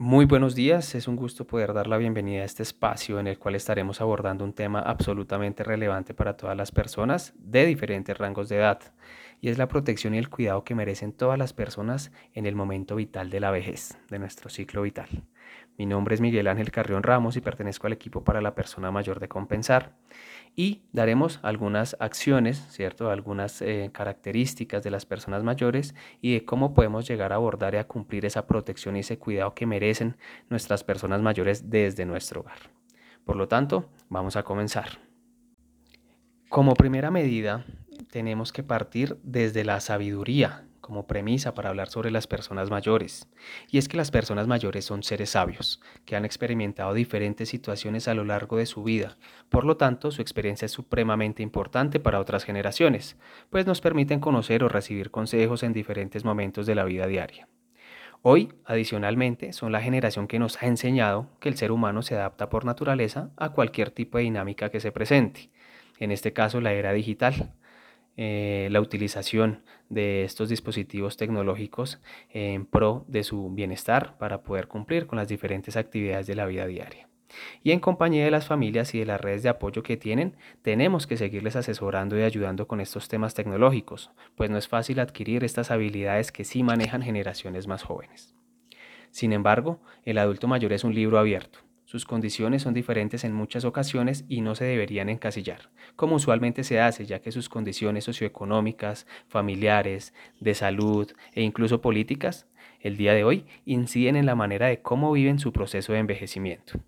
Muy buenos días, es un gusto poder dar la bienvenida a este espacio en el cual estaremos abordando un tema absolutamente relevante para todas las personas de diferentes rangos de edad, y es la protección y el cuidado que merecen todas las personas en el momento vital de la vejez, de nuestro ciclo vital. Mi nombre es Miguel Ángel Carrión Ramos y pertenezco al equipo para la persona mayor de compensar. Y daremos algunas acciones, ¿cierto? Algunas eh, características de las personas mayores y de cómo podemos llegar a abordar y a cumplir esa protección y ese cuidado que merecen nuestras personas mayores desde nuestro hogar. Por lo tanto, vamos a comenzar. Como primera medida, tenemos que partir desde la sabiduría como premisa para hablar sobre las personas mayores. Y es que las personas mayores son seres sabios, que han experimentado diferentes situaciones a lo largo de su vida. Por lo tanto, su experiencia es supremamente importante para otras generaciones, pues nos permiten conocer o recibir consejos en diferentes momentos de la vida diaria. Hoy, adicionalmente, son la generación que nos ha enseñado que el ser humano se adapta por naturaleza a cualquier tipo de dinámica que se presente, en este caso la era digital, eh, la utilización de estos dispositivos tecnológicos en pro de su bienestar para poder cumplir con las diferentes actividades de la vida diaria. Y en compañía de las familias y de las redes de apoyo que tienen, tenemos que seguirles asesorando y ayudando con estos temas tecnológicos, pues no es fácil adquirir estas habilidades que sí manejan generaciones más jóvenes. Sin embargo, el adulto mayor es un libro abierto sus condiciones son diferentes en muchas ocasiones y no se deberían encasillar, como usualmente se hace, ya que sus condiciones socioeconómicas, familiares, de salud e incluso políticas, el día de hoy, inciden en la manera de cómo viven su proceso de envejecimiento.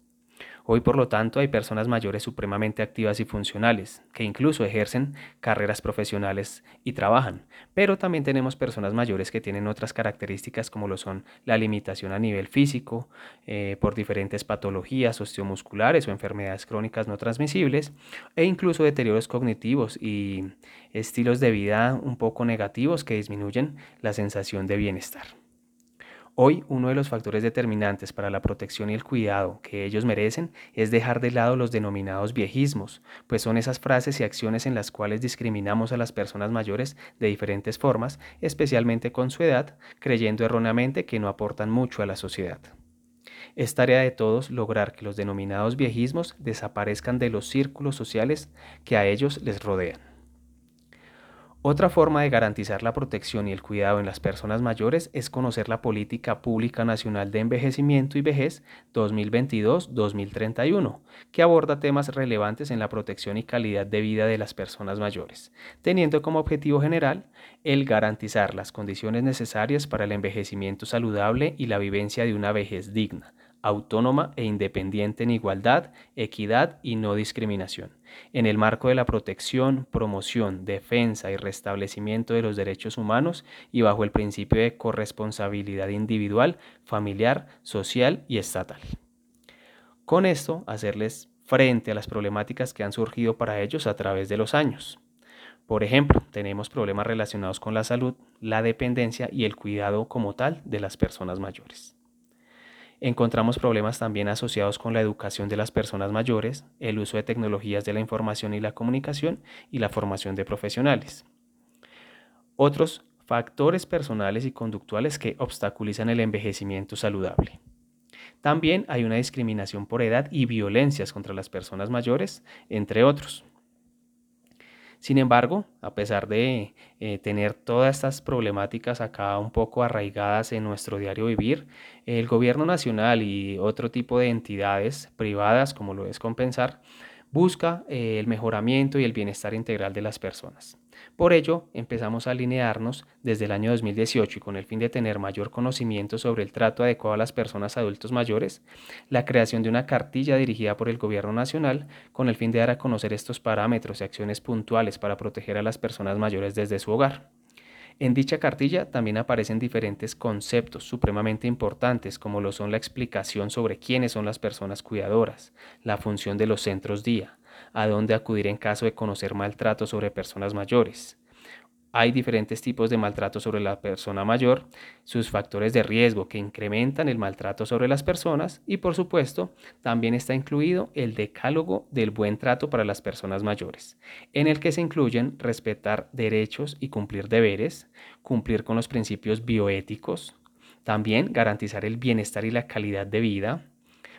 Hoy, por lo tanto, hay personas mayores supremamente activas y funcionales, que incluso ejercen carreras profesionales y trabajan, pero también tenemos personas mayores que tienen otras características como lo son la limitación a nivel físico, eh, por diferentes patologías osteomusculares o enfermedades crónicas no transmisibles, e incluso deterioros cognitivos y estilos de vida un poco negativos que disminuyen la sensación de bienestar. Hoy uno de los factores determinantes para la protección y el cuidado que ellos merecen es dejar de lado los denominados viejismos, pues son esas frases y acciones en las cuales discriminamos a las personas mayores de diferentes formas, especialmente con su edad, creyendo erróneamente que no aportan mucho a la sociedad. Es tarea de todos lograr que los denominados viejismos desaparezcan de los círculos sociales que a ellos les rodean. Otra forma de garantizar la protección y el cuidado en las personas mayores es conocer la Política Pública Nacional de Envejecimiento y Vejez 2022-2031, que aborda temas relevantes en la protección y calidad de vida de las personas mayores, teniendo como objetivo general el garantizar las condiciones necesarias para el envejecimiento saludable y la vivencia de una vejez digna, autónoma e independiente en igualdad, equidad y no discriminación, en el marco de la protección, promoción, defensa y restablecimiento de los derechos humanos y bajo el principio de corresponsabilidad individual, familiar, social y estatal. Con esto, hacerles frente a las problemáticas que han surgido para ellos a través de los años. Por ejemplo, tenemos problemas relacionados con la salud, la dependencia y el cuidado como tal de las personas mayores. Encontramos problemas también asociados con la educación de las personas mayores, el uso de tecnologías de la información y la comunicación y la formación de profesionales. Otros factores personales y conductuales que obstaculizan el envejecimiento saludable. También hay una discriminación por edad y violencias contra las personas mayores, entre otros. Sin embargo, a pesar de eh, tener todas estas problemáticas acá un poco arraigadas en nuestro diario vivir, el gobierno nacional y otro tipo de entidades privadas, como lo es Compensar, busca eh, el mejoramiento y el bienestar integral de las personas. Por ello, empezamos a alinearnos desde el año 2018 y con el fin de tener mayor conocimiento sobre el trato adecuado a las personas adultos mayores, la creación de una cartilla dirigida por el Gobierno Nacional con el fin de dar a conocer estos parámetros y acciones puntuales para proteger a las personas mayores desde su hogar. En dicha cartilla también aparecen diferentes conceptos supremamente importantes como lo son la explicación sobre quiénes son las personas cuidadoras, la función de los centros día, a dónde acudir en caso de conocer maltrato sobre personas mayores, hay diferentes tipos de maltrato sobre la persona mayor, sus factores de riesgo que incrementan el maltrato sobre las personas y por supuesto también está incluido el decálogo del buen trato para las personas mayores, en el que se incluyen respetar derechos y cumplir deberes, cumplir con los principios bioéticos, También garantizar el bienestar y la calidad de vida.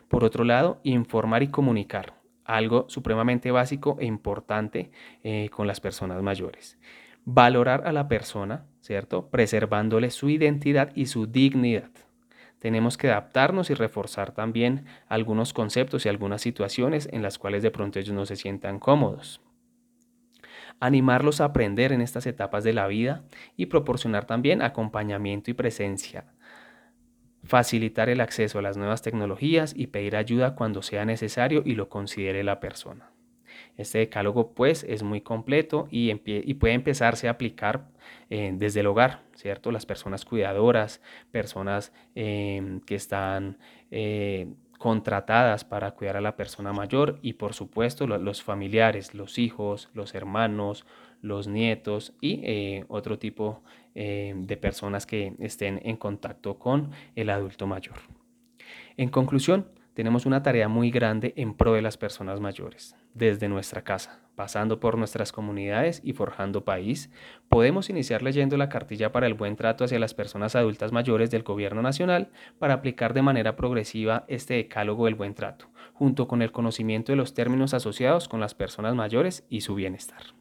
Por otro lado, informar y comunicar, algo supremamente básico e importante eh, con las personas mayores. Valorar a la persona, ¿cierto? Preservándole su identidad y su dignidad. Tenemos que adaptarnos y reforzar también algunos conceptos y algunas situaciones en las cuales de pronto ellos no se sientan cómodos animarlos a aprender en estas etapas de la vida y proporcionar también acompañamiento y presencia facilitar el acceso a las nuevas tecnologías y pedir ayuda cuando sea necesario y lo considere la persona. Este decálogo pues es muy completo y, puede empezarse a aplicar eh, desde el hogar, ¿cierto? Las personas cuidadoras, personas em, que están eh, contratadas para cuidar a la persona mayor y por supuesto los familiares, los hijos, los hermanos, los nietos y eh, otro tipo eh, de personas que estén en contacto con el adulto mayor. En conclusión, tenemos una tarea muy grande en pro de las personas mayores, desde nuestra casa, pasando por nuestras comunidades y forjando país. Podemos iniciar leyendo la cartilla para el buen trato hacia las personas adultas mayores del Gobierno Nacional para aplicar de manera progresiva este decálogo del buen trato, junto con el conocimiento de los términos asociados con las personas mayores y su bienestar.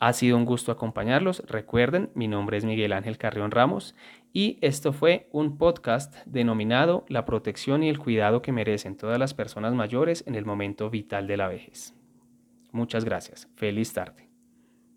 Ha sido un gusto acompañarlos. Recuerden, mi nombre es Miguel Ángel Carrión Ramos y esto fue un podcast denominado La protección y el cuidado que merecen todas las personas mayores en el momento vital de la vejez. Muchas gracias. Feliz tarde.